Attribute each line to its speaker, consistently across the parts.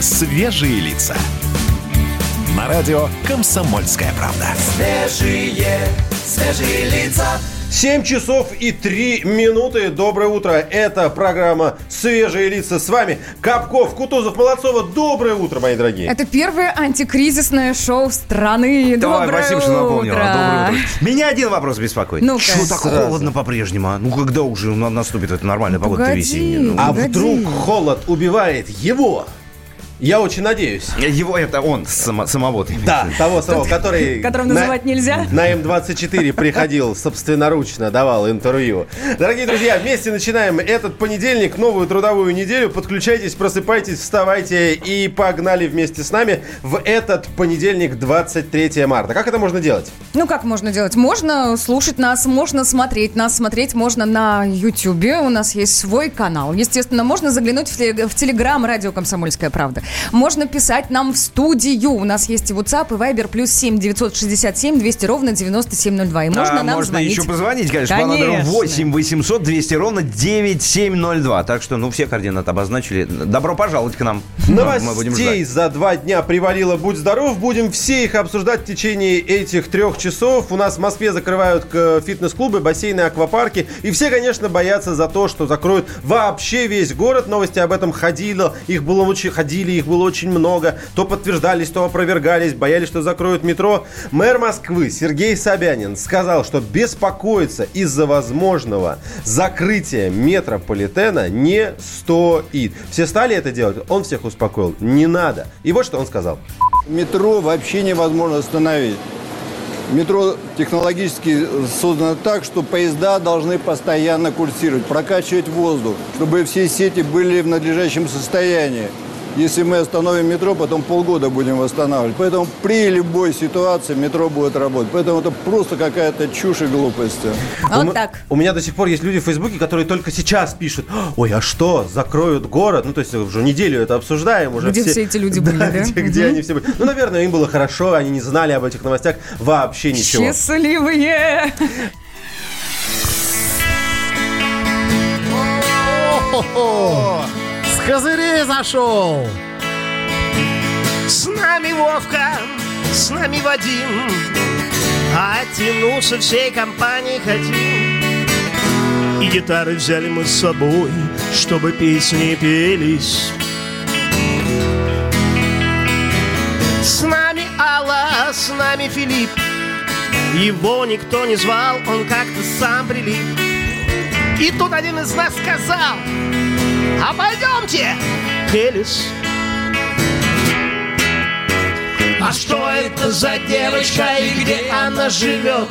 Speaker 1: Свежие лица. На радио «Комсомольская правда».
Speaker 2: Свежие, свежие лица.
Speaker 3: 7 часов и 3 минуты. Доброе утро. Это программа «Свежие лица». С вами Капков, Кутузов, Молодцова. Доброе утро, мои дорогие.
Speaker 4: Это первое антикризисное шоу страны.
Speaker 5: Давай,
Speaker 4: Доброе
Speaker 5: спасибо, что напомнила. Доброе утро. Меня один вопрос беспокоит.
Speaker 4: Ну-ка.
Speaker 5: Что так
Speaker 3: Сразу.
Speaker 5: холодно по-прежнему? а? Ну, когда уже на- наступит эта нормальная погода
Speaker 4: Погоди.
Speaker 5: весенняя? Ну,
Speaker 3: А
Speaker 4: Погоди.
Speaker 3: вдруг холод убивает его? Я очень надеюсь.
Speaker 5: Его это он, само, самого ты имеешь
Speaker 3: Да,
Speaker 5: виду?
Speaker 3: того самого, который...
Speaker 4: Которого
Speaker 3: на-
Speaker 4: называть нельзя?
Speaker 3: На М24 приходил, собственноручно давал интервью. Дорогие друзья, вместе начинаем этот понедельник, новую трудовую неделю. Подключайтесь, просыпайтесь, вставайте и погнали вместе с нами в этот понедельник, 23 марта. Как это можно делать?
Speaker 4: Ну, как можно делать? Можно слушать нас, можно смотреть нас. Смотреть можно на Ютьюбе. У нас есть свой канал. Естественно, можно заглянуть в, теле- в Телеграм «Радио Комсомольская правда». Можно писать нам в студию. У нас есть и WhatsApp, и Viber, плюс 7 967 200 ровно 9702. И можно
Speaker 5: А,
Speaker 4: нам
Speaker 5: можно
Speaker 4: звонить.
Speaker 5: еще позвонить, конечно, по номеру
Speaker 4: Конечно.
Speaker 5: 8 800 200 ровно 9702. Так что, ну, все координаты обозначили. Добро пожаловать к нам. Мы будем
Speaker 3: Новостей
Speaker 5: ждать.
Speaker 3: за два дня привалило «Будь здоров». Будем все их обсуждать в течение этих трех часов. У нас в Москве закрывают к- фитнес-клубы, бассейны, аквапарки. И все, конечно, боятся за то, что закроют вообще весь город. Новости об этом ходили. Их было очень, ходили, их было очень много. То подтверждались, то опровергались. Боялись, что закроют метро. Мэр Москвы Сергей Собянин сказал, что беспокоиться из-за возможного закрытия метрополитена не стоит. Все стали это делать? Он всех успокоил. Не надо. И вот что он сказал.
Speaker 6: Метро вообще невозможно остановить. Метро технологически создано так, что поезда должны постоянно курсировать, прокачивать воздух, чтобы все сети были в надлежащем состоянии. Если мы остановим метро, потом полгода будем восстанавливать. Поэтому при любой ситуации метро будет работать. Поэтому это просто какая-то чушь и глупость.
Speaker 4: Вот
Speaker 3: у,
Speaker 4: так.
Speaker 3: у меня до сих пор есть люди в Фейсбуке, которые только сейчас пишут, ой, а что, закроют город? Ну, то есть уже неделю это обсуждаем. Уже
Speaker 4: Где все эти люди были, да?
Speaker 3: Где, где они все были? Ну, наверное, им было хорошо, они не знали об этих новостях вообще ничего.
Speaker 4: Счастливые!
Speaker 7: С козырей зашел!
Speaker 8: С нами Вовка, с нами Вадим, Оттянуться всей компанией хотим. И гитары взяли мы с собой, чтобы песни пелись. С нами Алла, с нами Филипп, Его никто не звал, он как-то сам прилип. И тут один из нас сказал, а пойдемте, Элис. А что это за девочка и где она живет?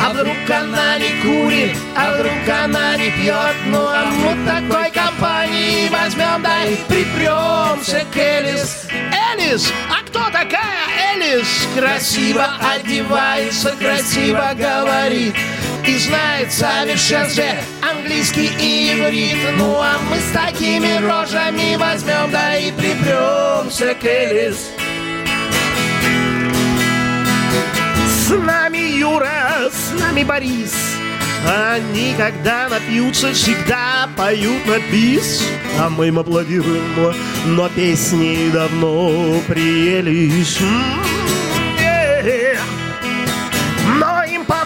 Speaker 8: А вдруг она не курит, а вдруг она не пьет Ну а мы такой компании возьмем, да и припремся к Элис Элис, а кто такая Элис? Красиво одевается, красиво говорит и знает совершенстве английский и иврит. Ну а мы с такими рожами возьмем, да и припремся к Элис. С нами Юра, с нами Борис. Они, когда напьются, всегда поют на бис. А мы им аплодируем, но песни давно приелись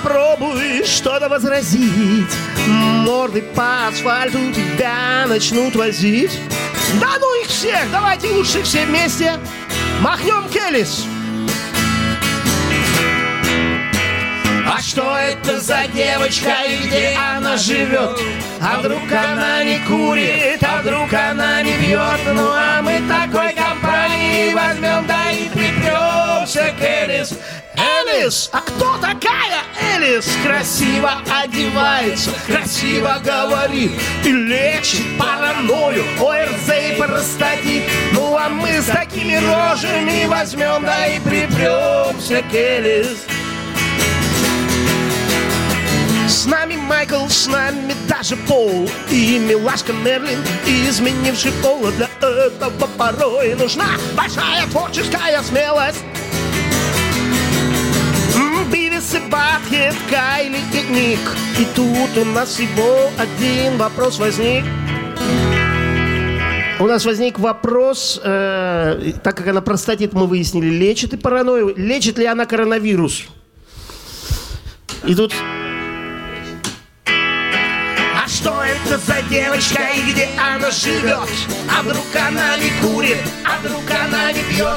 Speaker 8: попробуй что-то возразить Морды по асфальту тебя начнут возить Да ну их всех, давайте лучше все вместе Махнем Келлис А что это за девочка и где она живет? А вдруг она не курит, а вдруг она не пьет? Ну а мы такой компании возьмем, да и припремся к Элис. А кто такая Элис? Красиво одевается, красиво говорит и лечит паранойю, ОРЗ и простатит. Ну а мы с такими рожами возьмем, да и припремся к Элис. С нами Майкл, с нами даже Пол И милашка Мерлин, изменивший пол Для этого порой нужна большая творческая смелость Батхед, Кайли и Ник И тут у нас всего один вопрос возник У нас возник вопрос, э, так как она простатит, мы выяснили, лечит и паранойю. Лечит ли она коронавирус? И тут
Speaker 2: что это за девочка и где она живет? А вдруг она не курит? А вдруг она не пьет?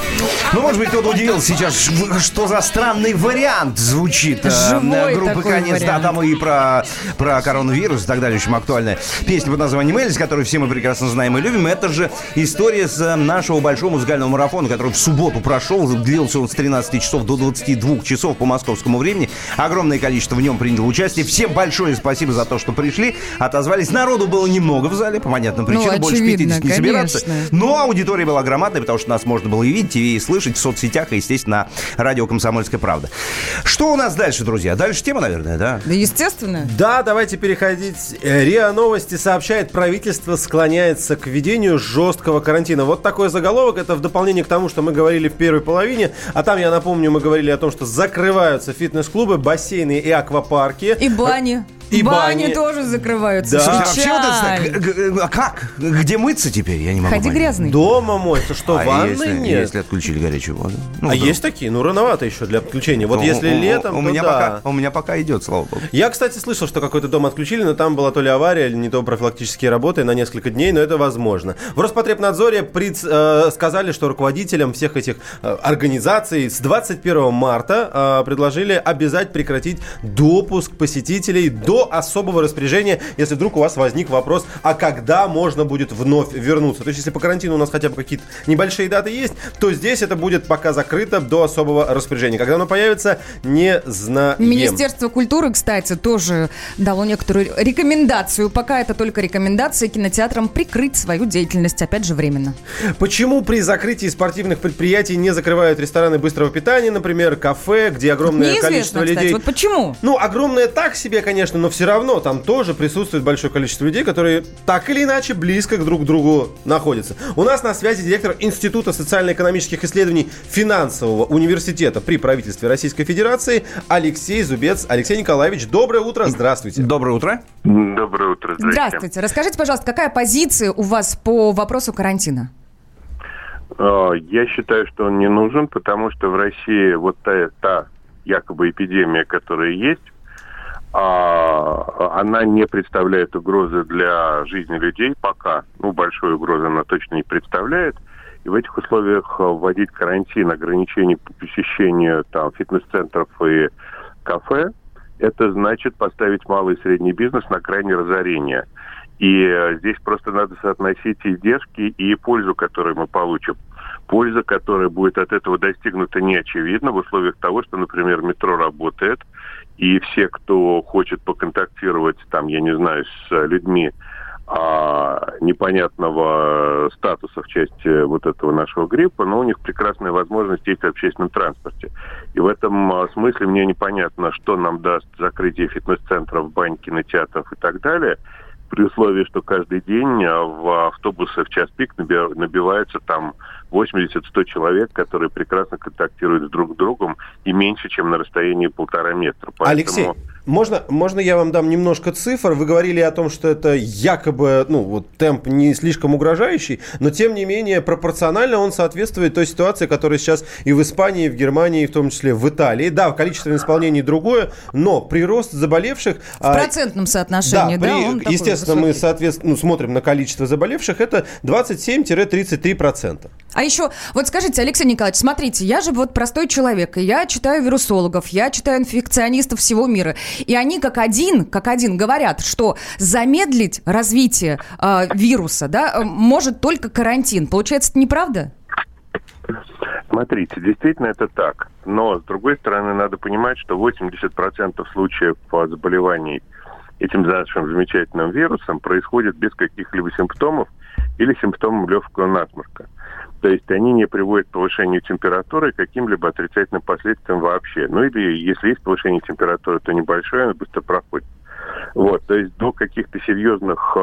Speaker 5: Ну, может быть, кто-то удивился сейчас, что за странный вариант звучит э,
Speaker 4: Живой
Speaker 5: группы
Speaker 4: такой
Speaker 5: «Конец». Да,
Speaker 4: вариант.
Speaker 5: там и про, про коронавирус и так далее очень актуальная песня под названием «Эльс», которую все мы прекрасно знаем и любим. Это же история с э, нашего большого музыкального марафона, который в субботу прошел. Длился он с 13 часов до 22 часов по московскому времени. Огромное количество в нем приняло участие. Всем большое спасибо за то, что пришли. Отозвались. Народу было немного в зале, по понятным причинам. Больше
Speaker 4: Ну, очевидно,
Speaker 5: 50 не собираться.
Speaker 4: конечно.
Speaker 5: Но аудитория была громадная, потому что нас можно было и видеть, и слышать в соцсетях, и, естественно, на радио «Комсомольская правда». Что у нас дальше, друзья? Дальше тема, наверное, да?
Speaker 4: Да, естественно.
Speaker 3: Да, давайте переходить. Э, РИА Новости сообщает, правительство склоняется к введению жесткого карантина. Вот такой заголовок. Это в дополнение к тому, что мы говорили в первой половине. А там, я напомню, мы говорили о том, что закрываются фитнес-клубы, бассейны и аквапарки.
Speaker 4: И бани.
Speaker 3: И бани.
Speaker 4: тоже закрываются.
Speaker 3: Да.
Speaker 5: Слушайте, а вообще вот это, а как? Где мыться теперь? Я не могу
Speaker 4: Ходи
Speaker 5: понять.
Speaker 4: грязный.
Speaker 3: Дома моется, что
Speaker 5: А
Speaker 3: ванны
Speaker 5: если,
Speaker 3: нет.
Speaker 5: если отключили горячую воду? Ну,
Speaker 3: а
Speaker 5: вдруг.
Speaker 3: есть такие? Ну, рановато еще для отключения. Вот
Speaker 5: Ну,
Speaker 3: если
Speaker 5: у- у-
Speaker 3: летом,
Speaker 5: у,
Speaker 3: то
Speaker 5: меня
Speaker 3: да.
Speaker 5: пока, у меня пока идет, слава богу.
Speaker 3: Я, кстати, слышал, что какой-то дом отключили, но там была то ли авария, или не то профилактические работы на несколько дней, но это возможно. В Роспотребнадзоре приц- э, сказали, что руководителям всех этих э, организаций с 21 марта э, предложили обязать прекратить допуск посетителей до особого распоряжения, если вдруг у вас возник вопрос, а когда можно будет вновь вернуться. То есть, если по карантину у нас хотя бы какие-то небольшие даты есть, то здесь это будет пока закрыто до особого распоряжения. Когда оно появится, не знаем.
Speaker 4: Министерство культуры, кстати, тоже дало некоторую рекомендацию. Пока это только рекомендация кинотеатрам прикрыть свою деятельность, опять же, временно.
Speaker 3: Почему при закрытии спортивных предприятий не закрывают рестораны быстрого питания, например, кафе, где огромное количество
Speaker 4: Неизвестно, кстати.
Speaker 3: людей?
Speaker 4: Вот почему?
Speaker 3: Ну, огромное так себе, конечно, но все равно там тоже присутствует большое количество людей, которые так или иначе близко к друг другу находятся. У нас на связи директор Института социально-экономических исследований финансового университета при правительстве Российской Федерации Алексей Зубец. Алексей Николаевич, доброе утро, здравствуйте.
Speaker 5: Доброе утро.
Speaker 9: Доброе утро, здрасте.
Speaker 4: Здравствуйте. Расскажите, пожалуйста, какая позиция у вас по вопросу карантина?
Speaker 9: А, Я считаю, что он не нужен, потому что в России вот та, та якобы эпидемия, которая есть, а, она не представляет угрозы для жизни людей пока. Ну, большой угрозы она точно не представляет. И в этих условиях а, вводить карантин, ограничения по посещению там, фитнес-центров и кафе, это значит поставить малый и средний бизнес на крайнее разорение. И э, здесь просто надо соотносить издержки и пользу, которую мы получим. Польза, которая будет от этого достигнута, не очевидна в условиях того, что, например, метро работает, и все, кто хочет поконтактировать, там, я не знаю, с людьми а, непонятного статуса в части вот этого нашего гриппа, но у них прекрасная возможность есть в общественном транспорте. И в этом а, смысле мне непонятно, что нам даст закрытие фитнес-центров, бань, кинотеатров и так далее, при условии, что каждый день а, в автобусы в час пик наби- набивается там 80-100 человек, которые прекрасно контактируют друг с другом и меньше, чем на расстоянии полтора метра. Поэтому...
Speaker 3: Алексей, можно, можно я вам дам немножко цифр? Вы говорили о том, что это якобы, ну, вот темп не слишком угрожающий, но тем не менее пропорционально он соответствует той ситуации, которая сейчас и в Испании, и в Германии, и в том числе в Италии. Да, количество исполнений другое, но прирост заболевших...
Speaker 4: В процентном соотношении, да?
Speaker 3: при-
Speaker 4: он такой
Speaker 3: естественно, мы соответственно, ну, смотрим на количество заболевших, это 27-33%.
Speaker 4: А еще, вот скажите, Алексей Николаевич, смотрите, я же вот простой человек, и я читаю вирусологов, я читаю инфекционистов всего мира, и они как один, как один говорят, что замедлить развитие э, вируса, да, э, может только карантин. Получается, это неправда?
Speaker 9: Смотрите, действительно это так. Но, с другой стороны, надо понимать, что 80% случаев заболеваний этим нашим замечательным вирусом происходит без каких-либо симптомов или симптомов легкого насморка. То есть они не приводят к повышению температуры каким-либо отрицательным последствиям вообще. Ну или если есть повышение температуры, то небольшое, оно быстро проходит. Вот, то есть до каких-то серьезных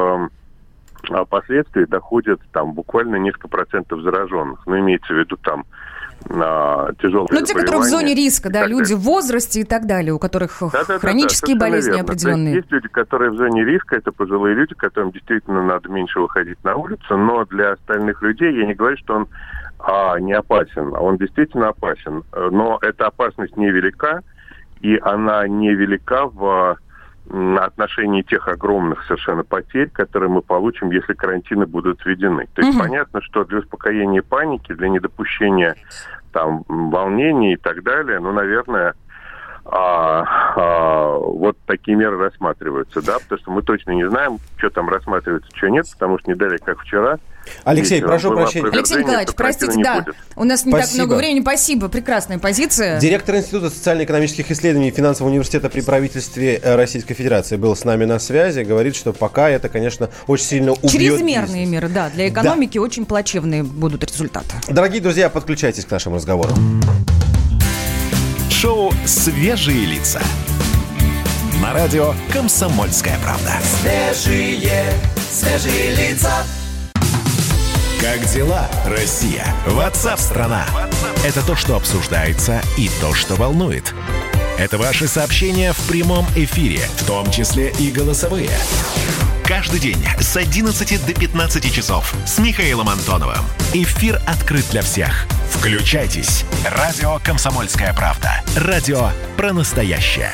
Speaker 9: а последствий доходят там буквально несколько процентов зараженных. Ну, имеется в виду там а, тяжелые
Speaker 4: Ну, те, которые в зоне риска, да, люди в возрасте и так далее, у которых
Speaker 9: Да-да-да-да,
Speaker 4: хронические
Speaker 9: совершенно
Speaker 4: болезни
Speaker 9: верно.
Speaker 4: Определенные.
Speaker 9: есть, есть люди, которые в зоне риска, это пожилые люди, которым действительно надо меньше выходить на улицу, но для остальных людей я не говорю, что он а, не опасен, он действительно опасен. Э, Но эта опасность невелика, и она невелика в отношении тех огромных совершенно потерь, которые мы получим, если карантины будут введены. То есть
Speaker 4: Мгм.
Speaker 9: понятно, что для успокоения паники, для недопущения там волнений и так далее, ну, наверное, а, а, вот такие меры рассматриваются, да, потому что мы точно не знаем, что там рассматривается, что нет, потому что не дали, как вчера.
Speaker 3: Алексей,
Speaker 9: вечером
Speaker 3: прошу прощения.
Speaker 4: Алексей Николаевич, простите, да,
Speaker 9: будет.
Speaker 4: у нас не так
Speaker 3: Спасибо.
Speaker 4: много времени. Спасибо, прекрасная позиция.
Speaker 3: Директор Института социально-экономических исследований и финансового университета при правительстве э, Российской Федерации был с нами на связи. Говорит, что пока это, конечно, очень сильно убьет
Speaker 4: Чрезмерные
Speaker 3: бизнес.
Speaker 4: меры, да, для экономики очень плачевные будут результаты.
Speaker 3: Дорогие друзья, подключайтесь к нашему разговору.
Speaker 1: Шоу «Свежие лица». На радио «Комсомольская правда».
Speaker 2: Свежие, свежие лица.
Speaker 1: Как дела, Россия? Ватсап-страна! Это то, что обсуждается и то, что волнует. Это ваши сообщения в прямом эфире, в том числе и голосовые. Каждый день с 11 до 15 часов с Михаилом Антоновым. Эфир открыт для всех. Включайтесь. Радио «Комсомольская правда». Радио про настоящее.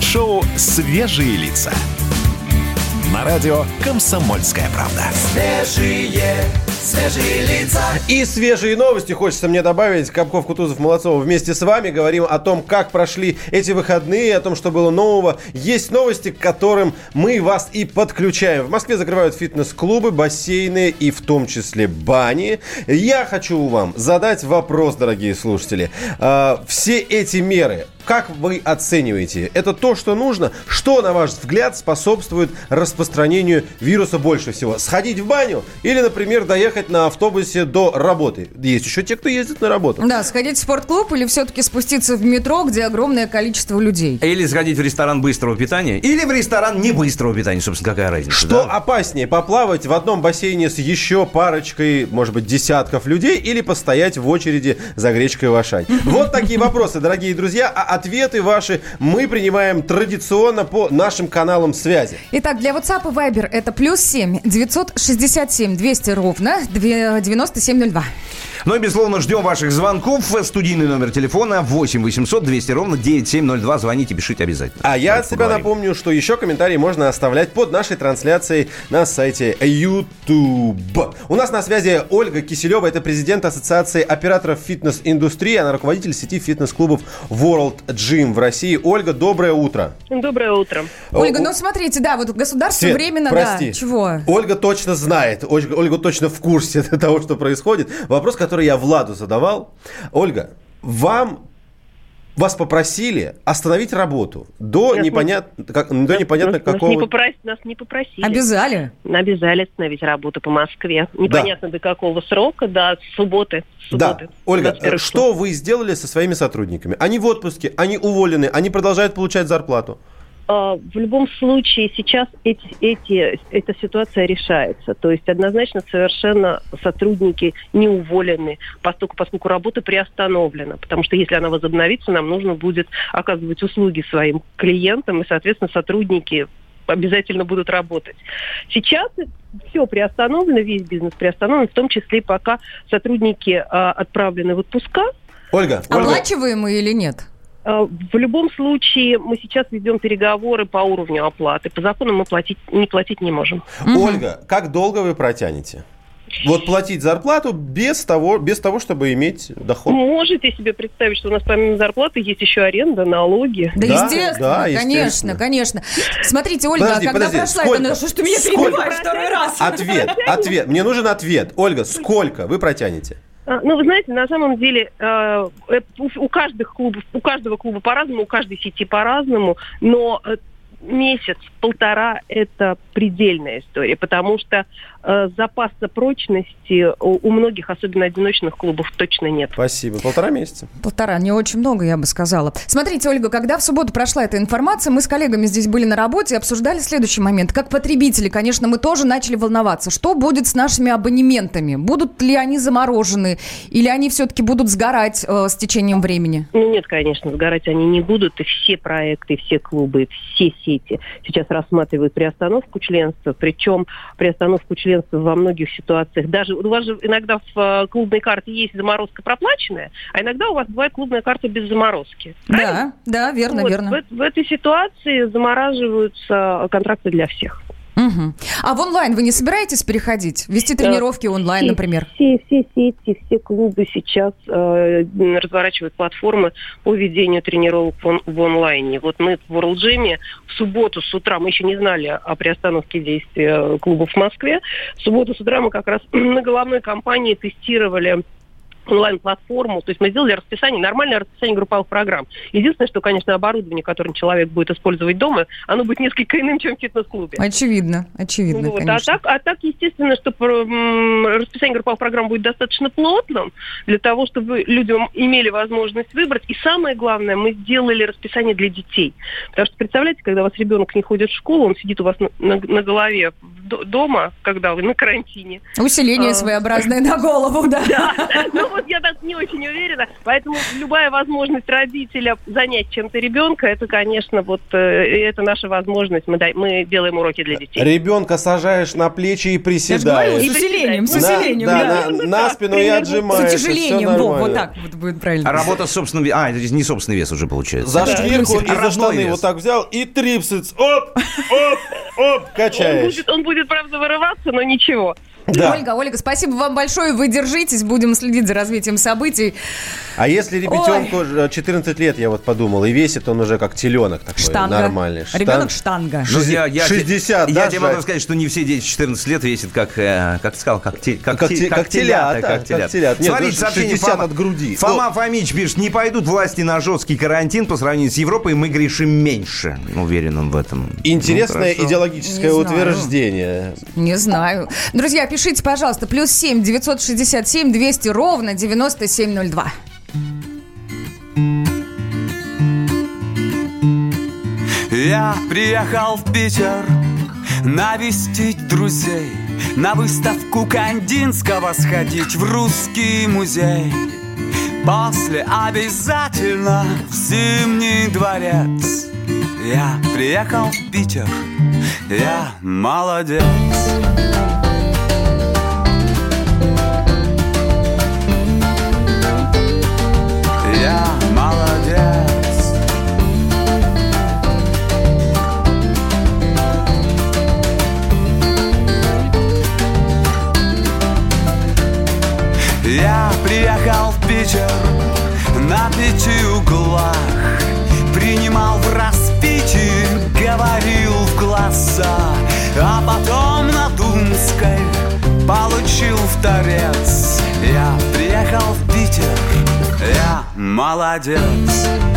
Speaker 1: Шоу «Свежие лица». На радио «Комсомольская правда».
Speaker 2: Свежие, свежие лица.
Speaker 3: И свежие новости хочется мне добавить. Капков, Кутузов, Молодцова вместе с вами говорим о том, как прошли эти выходные, о том, что было нового. Есть новости, к которым мы вас и подключаем. В Москве закрывают фитнес-клубы, бассейны и в том числе бани. Я хочу вам задать вопрос, дорогие слушатели. А, все эти меры, как вы оцениваете? Это то, что нужно? Что, на ваш взгляд, способствует распространению вируса больше всего? Сходить в баню или, например, доехать на автобусе до работы? Есть еще те, кто ездит на работу.
Speaker 4: Да, сходить в спортклуб или все-таки спуститься в метро, где огромное количество людей.
Speaker 5: Или сходить в ресторан быстрого питания, или в ресторан не быстрого питания, собственно, какая разница.
Speaker 3: Что
Speaker 5: да?
Speaker 3: опаснее, поплавать в одном бассейне с еще парочкой, может быть, десятков людей или постоять в очереди за гречкой в Ашань? Вот такие вопросы, дорогие друзья. А ответы ваши мы принимаем традиционно по нашим каналам связи.
Speaker 4: Итак, для WhatsApp и Viber это плюс 7 967 200 ровно 2 9702.
Speaker 5: Ну и, безусловно, ждем ваших звонков. Студийный номер телефона 8 800 200 ровно 9702. Звоните, пишите обязательно.
Speaker 3: А я от себя
Speaker 5: поговорим.
Speaker 3: напомню, что еще комментарии можно оставлять под нашей трансляцией на сайте YouTube. У нас на связи Ольга Киселева, это президент Ассоциации операторов фитнес-индустрии, она руководитель сети фитнес-клубов World Gym в России. Ольга, доброе утро.
Speaker 10: Доброе утро.
Speaker 4: Ольга, ну смотрите, да, вот государство
Speaker 3: Свет,
Speaker 4: временно,
Speaker 3: прости.
Speaker 4: да, чего?
Speaker 3: Ольга точно знает, Ольга, Ольга точно в курсе того, что происходит. Вопрос, который я Владу задавал. Ольга, вам вас попросили остановить работу до
Speaker 10: Нет,
Speaker 3: непонятно, как, до непонятно
Speaker 10: нас, нас,
Speaker 3: какого...
Speaker 10: не попросили, нас не попросили.
Speaker 4: Обязали?
Speaker 10: Обязали остановить работу по Москве. Непонятно до какого срока, до субботы. С
Speaker 3: Да,
Speaker 10: субботы,
Speaker 3: Ольга,
Speaker 10: 21
Speaker 3: что вы сделали со своими сотрудниками? Они в отпуске, они уволены, они продолжают получать зарплату.
Speaker 10: А, В любом случае сейчас эти, эти, эта ситуация решается. То есть однозначно совершенно сотрудники не уволены, поскольку, поскольку работа приостановлена. Потому что если она возобновится, нам нужно будет оказывать услуги своим клиентам, и, соответственно, сотрудники обязательно будут работать. Сейчас все приостановлено, весь бизнес приостановлен, в том числе пока сотрудники а, отправлены в отпуска,
Speaker 3: Ольга, Ольга,
Speaker 4: Оплачиваемые или нет?
Speaker 10: Э, В любом случае, мы сейчас ведем переговоры по уровню оплаты. По закону мы платить, не платить не можем.
Speaker 3: Ольга, как долго вы протянете? Вот платить зарплату без того, без того, чтобы иметь доход.
Speaker 10: Можете себе представить, что у нас помимо зарплаты есть еще аренда, налоги?
Speaker 4: Да,
Speaker 3: Да,
Speaker 4: естественно,
Speaker 3: да,
Speaker 4: конечно,
Speaker 3: естественно.
Speaker 4: конечно. Смотрите, Ольга,
Speaker 3: Подожди,
Speaker 4: а когда
Speaker 3: подожди,
Speaker 4: прошла
Speaker 3: сколько?
Speaker 4: это... Что ж ты меня
Speaker 3: Сколько?
Speaker 4: перебиваешь второй раз?
Speaker 3: Ответ, ответ. Мне нужен ответ. Ольга, сколько вы протянете?
Speaker 10: А, Ну, вы знаете, на самом деле э, э, у, каждых клубов, у каждого клуба по-разному, у каждой сети по-разному, но э, месяц, полтора – это предельная история, потому что запаса прочности у, у многих, особенно одиночных клубов, точно нет.
Speaker 3: Спасибо. Полтора месяца.
Speaker 4: Полтора, не очень много, я бы сказала. Смотрите, Ольга, когда в субботу прошла эта информация, мы с коллегами здесь были на работе и обсуждали следующий момент. Как потребители, конечно, мы тоже начали волноваться. Что будет с нашими абонементами? Будут ли они заморожены? Или они все-таки будут сгорать э, с течением времени?
Speaker 10: Ну нет, конечно, сгорать они не будут. И все проекты, все клубы, все сети сейчас рассматривают приостановку членства. Причем приостановку членства во многих ситуациях. Даже у вас же иногда в э, клубной карте есть заморозка проплаченная, а иногда у вас бывает клубная карта без заморозки.
Speaker 4: Да, да, верно,
Speaker 10: Вот,
Speaker 4: верно.
Speaker 10: В, в этой ситуации замораживаются контракты для всех.
Speaker 4: Мгм. А в онлайн вы не собираетесь переходить? Вести тренировки онлайн,
Speaker 10: Все-
Speaker 4: например?
Speaker 10: Все, все сети, все клубы сейчас э, разворачивают платформы по ведению тренировок в, он- в онлайне. Вот мы в World Gym в субботу с утра, мы еще не знали о приостановке действия клубов в Москве, в субботу с утра мы как раз на головной кампании тестировали онлайн-платформу, то есть мы сделали расписание, нормальное расписание групповых программ. Единственное, что, конечно, оборудование, которое человек будет использовать дома, оно будет несколько иным, чем в фитнес-клубе.
Speaker 4: Очевидно, очевидно,
Speaker 10: Вот, а,
Speaker 4: конечно.
Speaker 10: так, а так, естественно, что расписание групповых программ будет достаточно плотным для того, чтобы люди имели возможность выбрать. И самое главное, мы сделали расписание для детей. Потому что, представляете, когда у вас ребенок не ходит в школу, он сидит у вас на, на- на голове дома, когда вы на карантине.
Speaker 4: Усиление
Speaker 10: А.
Speaker 4: своеобразное на голову, да.
Speaker 10: Ну вот я так не очень уверена. Поэтому любая возможность родителя занять чем-то ребенка, это, конечно, вот э, это наша возможность. Мы, дай- мы делаем уроки для детей.
Speaker 3: Ребенка сажаешь на плечи и
Speaker 4: Я же говорю,
Speaker 3: приседаешь.
Speaker 4: с усилением, с
Speaker 3: На-
Speaker 4: усилением.
Speaker 3: да,
Speaker 4: да.
Speaker 3: на, на спину и
Speaker 10: Примерно.
Speaker 4: С утяжелением, вот так вот будет правильно.
Speaker 5: А работа с собственным... ве- А, это не собственный вес уже получается.
Speaker 3: За шкирку и за
Speaker 5: Родной
Speaker 3: штаны
Speaker 5: вес.
Speaker 3: вот так взял и трипсец. Оп, оп, оп,
Speaker 10: Он
Speaker 3: качаешь.
Speaker 10: будет, он будет, правда, вырываться, но ничего.
Speaker 3: Да.
Speaker 4: Ольга, Ольга, спасибо вам большое. Вы держитесь, будем следить за развитием событий.
Speaker 3: А если ребятенку э, 14 лет, я вот подумал, и весит он уже как теленок такой
Speaker 4: Штанга.
Speaker 3: нормальный. Штан-
Speaker 4: Ребенок штанга.
Speaker 5: Ну, я, я,
Speaker 3: 60,
Speaker 5: я,
Speaker 3: да,
Speaker 5: тебе могу сказать, что не все дети в 14 лет весят, как, э, как ты сказал, как, те- как,
Speaker 3: Как
Speaker 5: те-
Speaker 3: как
Speaker 5: телята,
Speaker 3: телята,
Speaker 5: как телята.
Speaker 3: как телята. Нет,
Speaker 5: Смотрите,
Speaker 3: ну,
Speaker 5: сообщение
Speaker 3: 60
Speaker 5: Фома,
Speaker 3: от груди.
Speaker 5: Фома Фомич пишет, не пойдут власти на жесткий карантин по сравнению с Европой, мы грешим меньше. Уверен он в этом.
Speaker 3: Интересное
Speaker 5: Ну, хорошо.
Speaker 3: идеологическое
Speaker 4: Не знаю.
Speaker 3: утверждение.
Speaker 4: Не знаю. Друзья, пишите, пожалуйста, плюс 7 967 200 ровно 9702.
Speaker 2: Я приехал в Питер навестить друзей На выставку Кандинского сходить в русский музей. После обязательно в Зимний дворец. Я приехал в Питер, я молодец молодец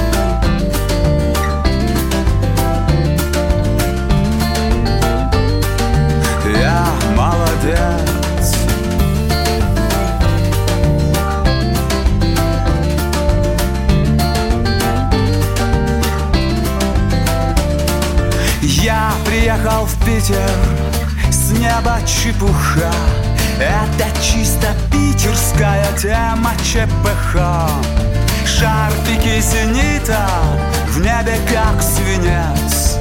Speaker 2: небе как свинец.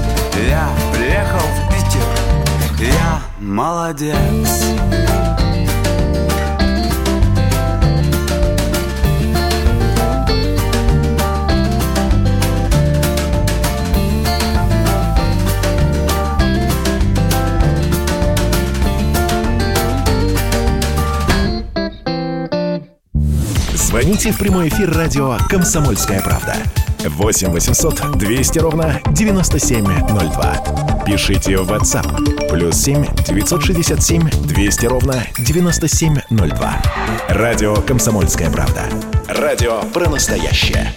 Speaker 2: Я приехал в Питер, я молодец.
Speaker 1: Звоните в прямой эфир радио «Комсомольская правда». 8 800 200 ровно 9702. Пишите в WhatsApp. Плюс 7 967 200 ровно 9702. Радио «Комсомольская правда». Радио про настоящее.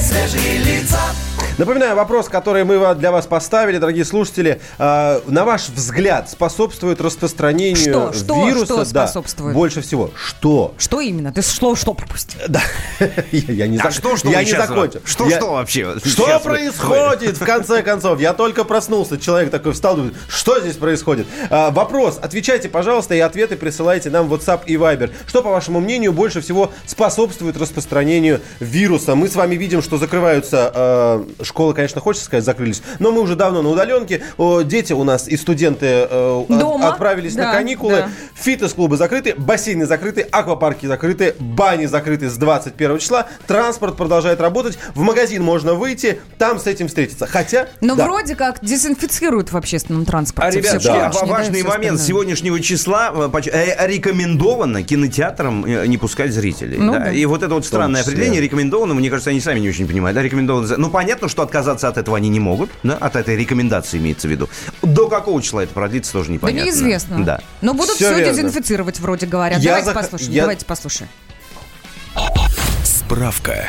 Speaker 11: Свежие лица,
Speaker 3: Напоминаю, вопрос, который мы для вас поставили, дорогие слушатели. А, на ваш взгляд, способствует распространению
Speaker 4: Что? Что?
Speaker 3: вируса?
Speaker 4: Что
Speaker 3: да,
Speaker 4: способствует?
Speaker 3: больше всего. Что?
Speaker 4: Что именно? Ты слово что пропустил?
Speaker 3: Да. я, не,
Speaker 5: А что, что
Speaker 3: закончил.
Speaker 5: Что, что вообще?
Speaker 3: Что происходит, в конце концов? Я только проснулся, человек такой встал, думает, что здесь происходит? А, вопрос, отвечайте, пожалуйста, и ответы присылайте нам в WhatsApp и Viber. Что, по вашему мнению, больше всего способствует распространению вируса? Мы с вами видим, что закрываются, школы, конечно, хочется сказать, закрылись, но мы уже давно на удаленке. О, дети у нас и студенты э, от-
Speaker 4: Дома.
Speaker 3: отправились
Speaker 4: Да,
Speaker 3: на каникулы.
Speaker 4: да.
Speaker 3: Фитнес-клубы закрыты, бассейны закрыты, аквапарки закрыты, бани закрыты с 21 числа. Транспорт продолжает работать. В магазин можно выйти, там с этим встретиться. Хотя...
Speaker 4: Но
Speaker 3: да.
Speaker 4: вроде как дезинфицируют в общественном
Speaker 5: А,
Speaker 4: транспорте.
Speaker 5: ребят, я-
Speaker 4: поручни, да,
Speaker 5: важный момент. С сегодняшнего числа э, э, рекомендовано кинотеатрам э, не пускать зрителей.
Speaker 4: Ну
Speaker 5: да.
Speaker 4: да.
Speaker 5: И вот это вот странное
Speaker 3: числе.
Speaker 5: определение рекомендовано, мне кажется, они сами не очень понимают. Да, рекомендовано. Ну, понятно, что отказаться от этого они не могут, да, от этой рекомендации имеется в виду. До какого числа это продлится, тоже
Speaker 4: Да
Speaker 5: непонятно.
Speaker 4: неизвестно.
Speaker 5: Да.
Speaker 4: Но будут все
Speaker 3: верно.
Speaker 4: дезинфицировать, вроде говорят.
Speaker 3: Я
Speaker 4: давайте
Speaker 3: зах-
Speaker 4: послушаем.
Speaker 3: я-
Speaker 4: Давайте послушаем.
Speaker 1: Справка.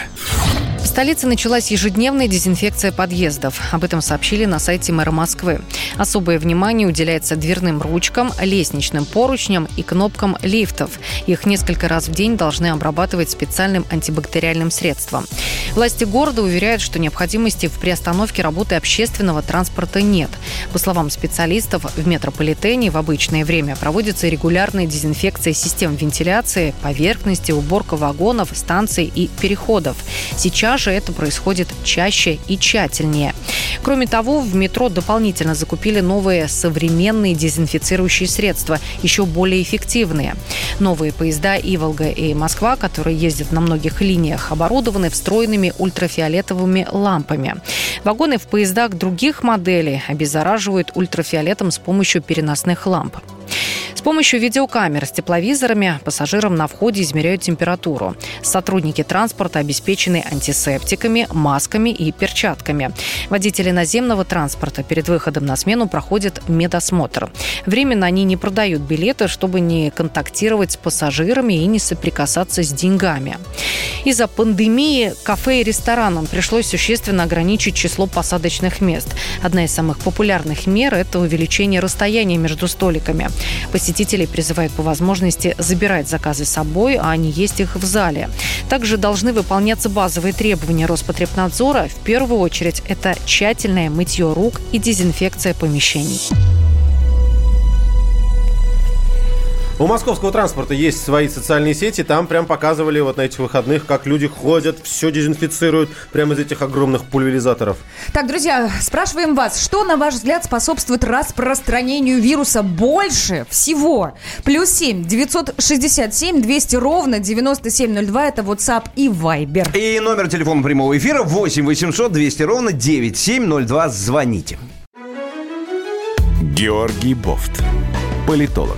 Speaker 12: Столице началась ежедневная дезинфекция подъездов. Об этом сообщили на сайте мэра Москвы. Особое внимание уделяется дверным ручкам, лестничным поручням и кнопкам лифтов. Их несколько раз в день должны обрабатывать специальным антибактериальным средством. Власти города уверяют, что необходимости в приостановке работы общественного транспорта нет. По словам специалистов, в метрополитене в обычное время проводится регулярная дезинфекция систем вентиляции, поверхности, уборка вагонов, станций и переходов. Сейчас же это происходит чаще и тщательнее. Кроме того, в метро дополнительно закупили новые современные дезинфицирующие средства, еще более эффективные. Новые поезда «Иволга» и «Москва», которые ездят на многих линиях, оборудованы встроенными ультрафиолетовыми лампами. Вагоны в поездах других моделей обеззараживают ультрафиолетом с помощью переносных ламп. С помощью видеокамер с тепловизорами пассажирам на входе измеряют температуру. Сотрудники транспорта обеспечены антисептиками, масками и перчатками. Водители наземного транспорта перед выходом на смену проходят медосмотр. Временно они не продают билеты, чтобы не контактировать с пассажирами и не соприкасаться с деньгами. Из-за пандемии кафе и ресторанам пришлось существенно ограничить число посадочных мест. Одна из самых популярных мер – это увеличение расстояния между столиками. Посетителей призывают по возможности забирать заказы с собой, а не есть их в зале. Также должны выполняться базовые требования Роспотребнадзора. В первую очередь это тщательное мытье рук и дезинфекция помещений.
Speaker 3: У московского транспорта есть свои социальные сети, там прям показывали вот на этих выходных, как люди ходят, все дезинфицируют прямо из этих огромных пульверизаторов.
Speaker 4: Так, друзья, спрашиваем вас, что, на ваш взгляд, способствует распространению вируса больше всего? Плюс семь, 967, 200 ровно, 9702, это WhatsApp и Viber.
Speaker 5: И номер телефона прямого эфира 8 800 200 ровно 9702. Звоните.
Speaker 1: Георгий Бофт. Политолог,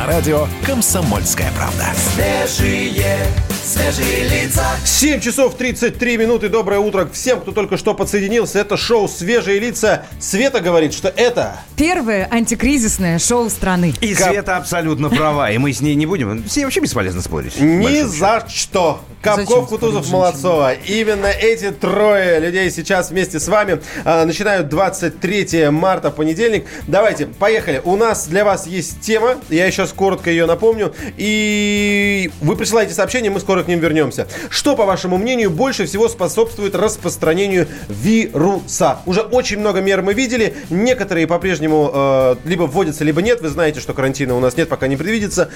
Speaker 1: На радио «Комсомольская правда».
Speaker 2: Свежие, свежие лица.
Speaker 3: 7 часов 33 минуты. Доброе утро всем, кто только что подсоединился. Это шоу «Свежие лица». Света говорит, что это...
Speaker 4: Первое антикризисное шоу страны.
Speaker 5: И
Speaker 3: Кап-
Speaker 5: Света абсолютно права, и мы с ней не будем. С ней вообще бесполезно спорить.
Speaker 3: Ни за что. Капков, Кутузов, Молодцова. Именно эти трое людей сейчас вместе с вами а, начинают 23 марта, понедельник. Давайте, поехали. У нас для вас есть тема. Я сейчас коротко ее напомню. И вы присылаете сообщения, мы скоро к ним вернемся. Что, по вашему мнению, больше всего способствует распространению вируса? Уже очень много мер мы видели. Некоторые по-прежнему э, либо вводятся, либо нет. Вы знаете, что карантина у нас нет, пока не предвидится.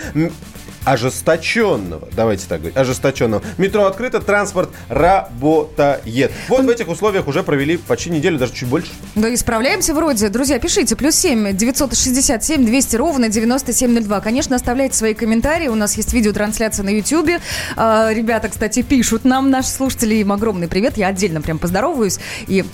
Speaker 3: Ожесточенного, давайте так говорить, ожесточенного. Метро открыто, транспорт работает. Вот в этих условиях уже провели почти неделю, даже чуть больше.
Speaker 4: Да, исправляемся вроде. Друзья, пишите. Плюс семь, 967, 200 ровно, 9702. Конечно, оставляйте свои комментарии. У нас есть видеотрансляция на YouTube. А, ребята, кстати, пишут нам, наши слушатели, им огромный привет. Я отдельно прям поздороваюсь. И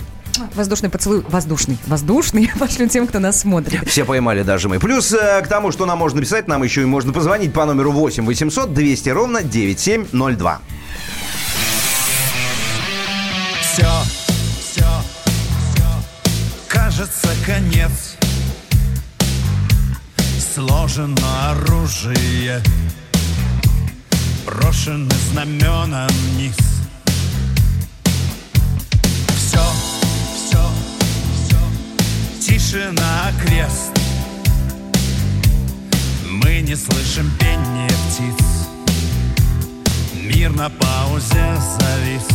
Speaker 4: Воздушный поцелуй. Воздушный. Воздушный. Пошлю тем, кто нас смотрит.
Speaker 5: Все поймали даже мы. Плюс э, к тому, что нам можно написать, нам еще и можно позвонить по номеру 8 800 200 ровно 9702.
Speaker 13: Все, все, все, кажется конец. Сложено оружие, брошены знамена вниз. Тишина крест. Мы не слышим пения птиц. Мир на паузе завис.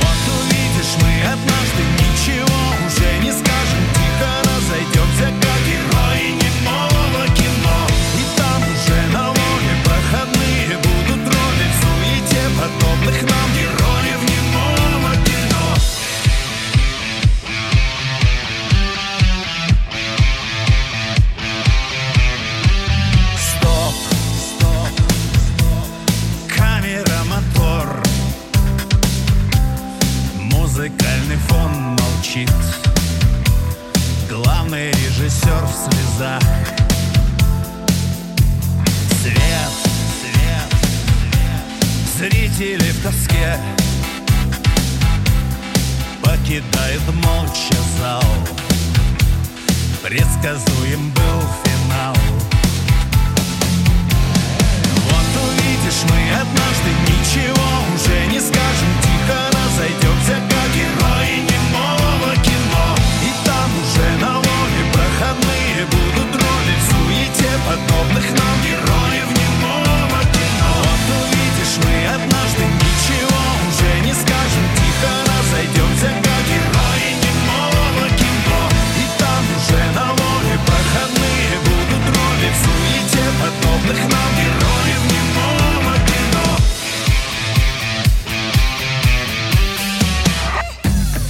Speaker 13: Вот увидишь, мы однажды ничего уже не скажем Тихо разойдемся, как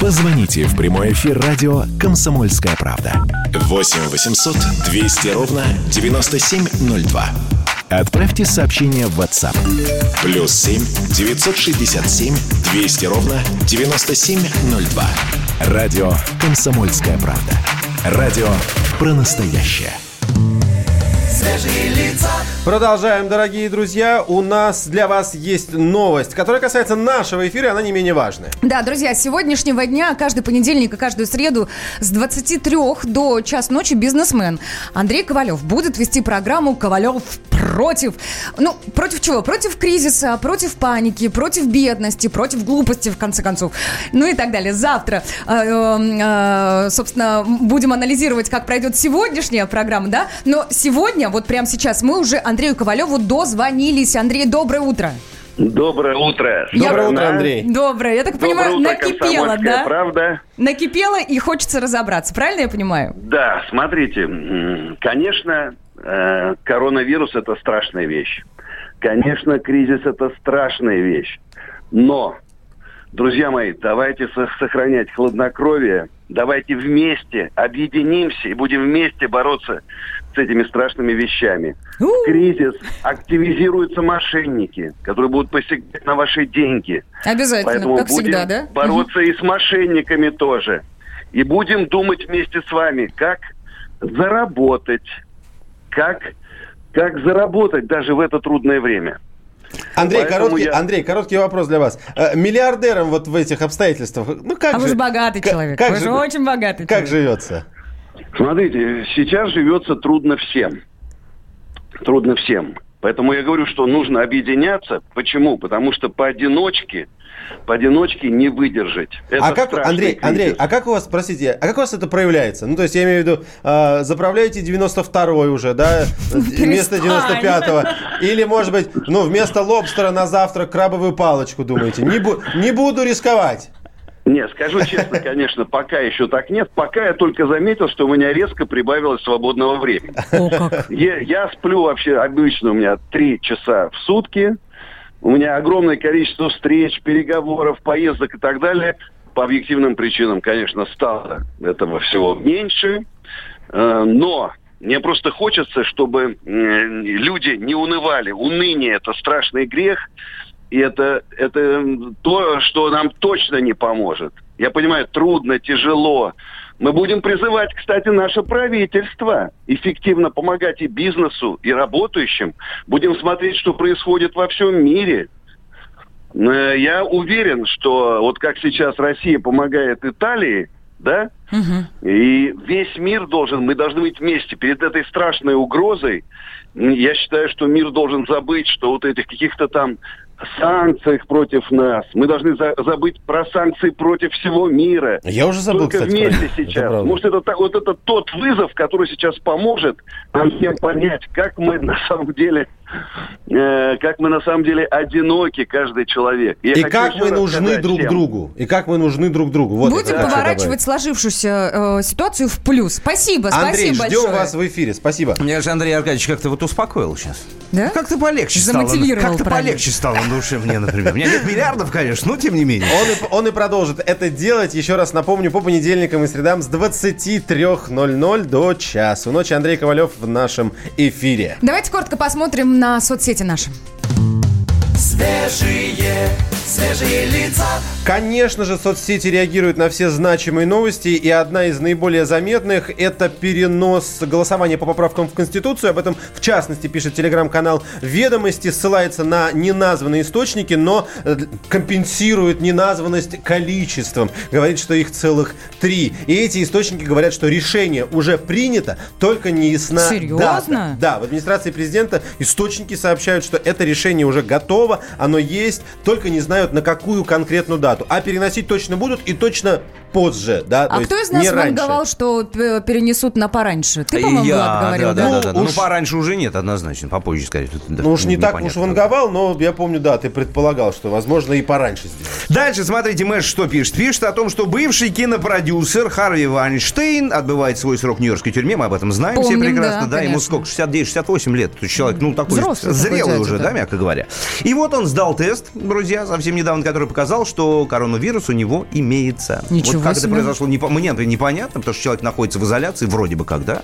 Speaker 1: Позвоните в прямой эфир радио «Комсомольская правда». 8 800 200 ровно 9702. Отправьте сообщение в WhatsApp. Плюс 7 967 200 ровно 9702. Радио «Комсомольская правда». Радио про настоящее.
Speaker 2: Свежие лица
Speaker 3: Продолжаем, дорогие друзья. У нас для вас есть новость, которая касается нашего эфира, она не менее важная.
Speaker 4: Да, друзья, с сегодняшнего дня, каждый понедельник и каждую среду с 23 до час ночи бизнесмен Андрей Ковалев будет вести программу «Ковалев против». Ну, против чего? Против кризиса, против паники, против бедности, против глупости, в конце концов. Ну и так далее. Завтра, э, э, собственно, будем анализировать, как пройдет сегодняшняя программа, да? Но сегодня, вот прямо сейчас, мы уже Андрею Ковалеву дозвонились. Андрей, доброе утро.
Speaker 14: Доброе утро.
Speaker 3: Доброе утро. Андрей.
Speaker 4: Доброе. Я так
Speaker 14: Доброе
Speaker 4: понимаю,
Speaker 14: утро,
Speaker 4: накипело,
Speaker 14: «Комсомольская
Speaker 4: да?
Speaker 14: правда.
Speaker 4: Накипело и хочется разобраться. Правильно я понимаю?
Speaker 14: Да, смотрите, конечно, э, коронавирус это страшная вещь. Конечно, кризис это страшная вещь. Но, друзья мои, давайте со- сохранять хладнокровие, давайте вместе объединимся и будем вместе бороться с этими страшными вещами. В кризис активизируются мошенники, которые будут посягать на ваши деньги.
Speaker 4: Обязательно,
Speaker 14: Поэтому
Speaker 4: как
Speaker 14: будем
Speaker 4: всегда, да?
Speaker 14: бороться и с мошенниками тоже. И будем думать вместе с вами, как заработать, как, как заработать даже в это трудное время.
Speaker 3: Андрей,
Speaker 14: Поэтому
Speaker 3: короткий,
Speaker 14: я-
Speaker 3: Андрей, короткий вопрос для вас. Э, Миллиардерам вот в этих обстоятельствах, ну как
Speaker 4: а
Speaker 3: же...
Speaker 4: вы же богатый
Speaker 3: как-
Speaker 4: человек.
Speaker 3: Как
Speaker 4: вы же,
Speaker 3: же,
Speaker 4: очень богатый
Speaker 3: как
Speaker 4: человек.
Speaker 3: живется?
Speaker 14: Смотрите, сейчас живется трудно всем. Трудно всем. Поэтому я говорю, что нужно объединяться. Почему? Потому что поодиночке, поодиночке не выдержать. Это
Speaker 3: а как, Андрей,
Speaker 14: кризис.
Speaker 3: Андрей, а как у вас, простите, а как у вас это проявляется? Ну, то есть, я имею в виду, э, заправляете 92-й уже, да, вместо 95-го? Или, может быть, ну, вместо лобстера на завтрак крабовую палочку думаете? Не, бу- не буду рисковать.
Speaker 14: Не, скажу честно, конечно, пока еще так нет. Пока я только заметил, что у меня резко прибавилось свободного времени. Я, я сплю вообще обычно у меня три часа в сутки. У меня огромное количество встреч, переговоров, поездок и так далее. По объективным причинам, конечно, стало этого всего меньше. Э, Но мне просто хочется, чтобы люди не унывали. Уныние – это страшный грех. И это, это то, что нам точно не поможет. Я понимаю, трудно, тяжело. Мы будем призывать, кстати, наше правительство эффективно помогать и бизнесу, и работающим. Будем смотреть, что происходит во всем мире. Э, Я уверен, что вот как сейчас Россия помогает Италии, да, и весь мир должен, мы должны быть вместе перед этой страшной угрозой. Я считаю, что мир должен забыть, что вот этих каких-то там санкциях против нас. Мы должны за- забыть про санкции против всего мира.
Speaker 3: Я уже забыл,
Speaker 14: Только
Speaker 3: кстати, про
Speaker 14: вместе.
Speaker 3: Это
Speaker 14: сейчас.
Speaker 3: правда.
Speaker 14: Может, это, вот это тот вызов, который сейчас поможет нам всем понять, как мы на самом деле, э, как мы на самом деле одиноки, каждый человек. Я
Speaker 3: И как мы нужны
Speaker 14: сказать
Speaker 3: друг
Speaker 14: всем.
Speaker 3: другу. И как мы нужны друг другу. Вот
Speaker 4: Будем поворачивать сложившуюся э, ситуацию в плюс. Спасибо,
Speaker 3: Андрей,
Speaker 4: спасибо
Speaker 3: ждем
Speaker 4: большое.
Speaker 3: вас в эфире. Спасибо.
Speaker 5: Мне же Андрей Аркадьевич как-то вот успокоил сейчас.
Speaker 4: Да?
Speaker 5: Как-то полегче стало. Как-то полегче стало на душе мне, например. У меня нет миллиардов, конечно, но тем не менее.
Speaker 3: Он и, он и продолжит это делать, еще раз напомню, по понедельникам и средам с 23.00 до часу. Ночи Андрей Ковалев в нашем эфире.
Speaker 4: Давайте коротко посмотрим на соцсети наши.
Speaker 13: Свежие, свежие лица.
Speaker 3: Конечно же, соцсети реагируют на все значимые новости, и одна из наиболее заметных – это перенос голосования по поправкам в Конституцию. Об этом, в частности, пишет телеграм-канал «Ведомости», ссылается на неназванные источники, но э, компенсирует неназванность количеством. Говорит, что их целых три. И эти источники говорят, что решение уже принято, только не ясна
Speaker 4: Серьезно?
Speaker 3: дата. Да, в администрации президента источники сообщают, что это решение уже готово, оно есть, только не знают на какую конкретную дату. А переносить точно будут и точно позже, да,
Speaker 4: А кто из нас ванговал, что п- перенесут на пораньше? Ты, по-моему,
Speaker 5: Я,
Speaker 4: говорил,
Speaker 5: да, да, да,
Speaker 3: Ну,
Speaker 5: да.
Speaker 3: уж-
Speaker 5: Ну, пораньше уже нет, однозначно. Попозже, скорее. Да,
Speaker 3: Ну уж не так уж ванговал, но я помню, да, ты предполагал, что возможно и пораньше сделать.
Speaker 5: Дальше, смотрите, Мэш что пишет? Пишет о том, что бывший кинопродюсер Харви Вайнштейн отбывает свой срок в Нью-Йоркской тюрьме. Мы об этом знаем все
Speaker 4: Помним,
Speaker 5: прекрасно.
Speaker 4: да,
Speaker 5: ему
Speaker 4: конечно.
Speaker 5: сколько? 69-68 лет. То человек, ну, такой
Speaker 4: Взрослый такой
Speaker 5: зрелый
Speaker 4: дядя,
Speaker 5: уже,
Speaker 4: да.
Speaker 5: да, мягко говоря. И вот он сдал тест, друзья, совсем недавно, который показал, что коронавирус у него имеется.
Speaker 4: Ничего
Speaker 5: вот как
Speaker 4: себе.
Speaker 5: это произошло, не, мне непонятно, потому что человек находится в изоляции, вроде бы как, да?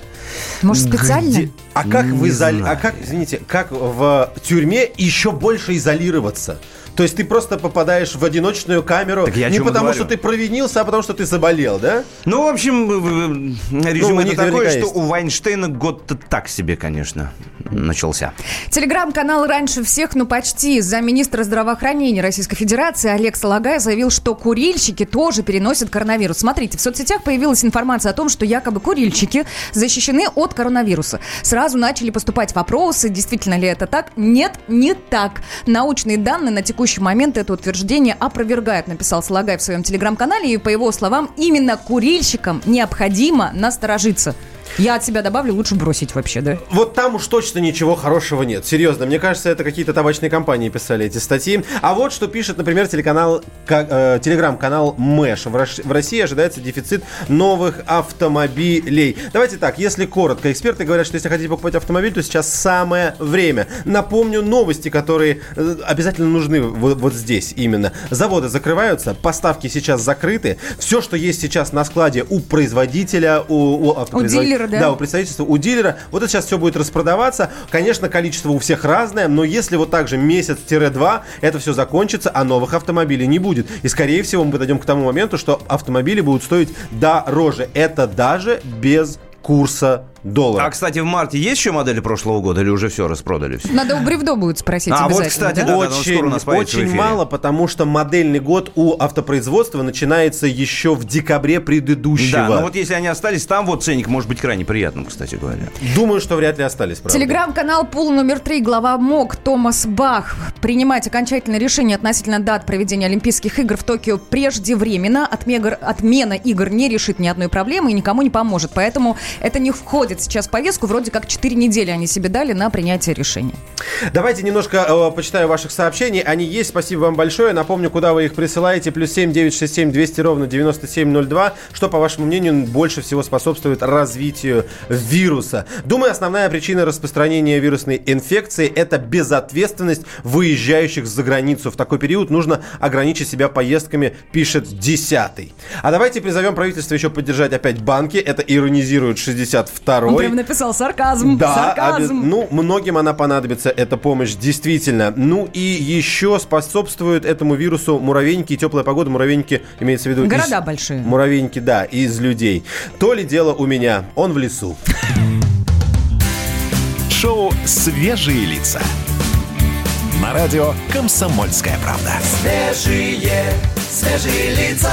Speaker 4: Может, специально?
Speaker 5: Где?
Speaker 3: А как в
Speaker 5: Не
Speaker 3: изоля-
Speaker 5: знаю.
Speaker 3: А как, извините, как в тюрьме еще больше изолироваться? То есть ты просто попадаешь в одиночную камеру
Speaker 5: Так я
Speaker 3: не потому,
Speaker 5: говорю.
Speaker 3: что ты провинился, а потому, что ты заболел, да?
Speaker 5: Ну, в общем, резюме
Speaker 3: них
Speaker 5: это такое, что
Speaker 3: есть.
Speaker 5: у Вайнштейна год-то так себе, конечно, начался.
Speaker 4: Телеграм-канал «Раньше всех», ну почти, замминистра здравоохранения Российской Федерации Олег Салагай заявил, что курильщики тоже переносят коронавирус. Смотрите, в соцсетях появилась информация о том, что якобы курильщики защищены от коронавируса. Сразу начали поступать вопросы, действительно ли это так. Нет, не так. Научные данные на текущий момент это утверждение опровергают, написал Салагай в своем телеграм-канале. И по его словам, именно курильщикам необходимо насторожиться. Я от себя добавлю, лучше бросить вообще, да?
Speaker 3: Вот там уж точно ничего хорошего нет. Серьезно, мне кажется, это какие-то табачные компании писали эти статьи. А вот что пишет, например, телеканал, ка- э, телеграм-канал Мэш. В России ожидается дефицит новых автомобилей. Давайте так, если коротко. Эксперты говорят, что если хотите покупать автомобиль, то сейчас самое время. Напомню новости, которые э, обязательно нужны вот, вот здесь именно. Заводы закрываются, поставки сейчас закрыты. Все, что есть сейчас на складе у производителя, у, у автопроизводителя,
Speaker 4: дилера, да?
Speaker 3: Да, у представительства, у дилера. Вот это сейчас все будет распродаваться. Конечно, количество у всех разное, но если вот так же месяц-два это все закончится, а новых автомобилей не будет. И, скорее всего, мы подойдем к тому моменту, что автомобили будут стоить дороже. Это даже без курса доллара.
Speaker 5: А, кстати, в марте есть еще модели прошлого года или уже все распродали? Все?
Speaker 4: Надо у Бревдо будет спросить
Speaker 5: А, вот, кстати,
Speaker 4: да?
Speaker 5: да, да, он
Speaker 3: очень, очень мало, потому что модельный год у автопроизводства начинается еще в декабре предыдущего.
Speaker 5: Да, но вот если они остались, там вот ценник может быть крайне приятным, кстати говоря.
Speaker 3: Думаю, что вряд ли остались, правда.
Speaker 4: Телеграм-канал Пул номер три, глава МОК Томас Бах. Принимать окончательное решение относительно дат проведения Олимпийских игр в Токио преждевременно. Отмегр- отмена игр не решит ни одной проблемы и никому не поможет. Поэтому это не входит сейчас в повестку. Вроде как 4 недели они себе дали на принятие решения.
Speaker 3: Давайте немножко э, почитаю ваших сообщений. Они есть. Спасибо вам большое. Напомню, куда вы их присылаете. Плюс семь девять шесть семь двести ровно девяносто семь ноль два. Что, по вашему мнению, больше всего способствует развитию вируса? Думаю, основная причина распространения вирусной инфекции – это безответственность выезжающих за границу. В такой период нужно ограничить себя поездками, пишет десятый. А давайте призовем правительство еще поддержать опять банки. Это иронизирует 62 второй.
Speaker 4: Он прям написал сарказм.
Speaker 3: Да,
Speaker 4: сарказм.
Speaker 3: оби- ну, многим она понадобится, эта помощь, действительно. Ну, и еще способствуют этому вирусу муравейники и теплая погода. Муравейники, имеется в виду... из-
Speaker 4: Города большие.
Speaker 3: Муравейники, да, из людей. То ли дело у меня, он в лесу.
Speaker 1: Шоу «Свежие лица». На радио «Комсомольская правда».
Speaker 2: Свежие, свежие лица.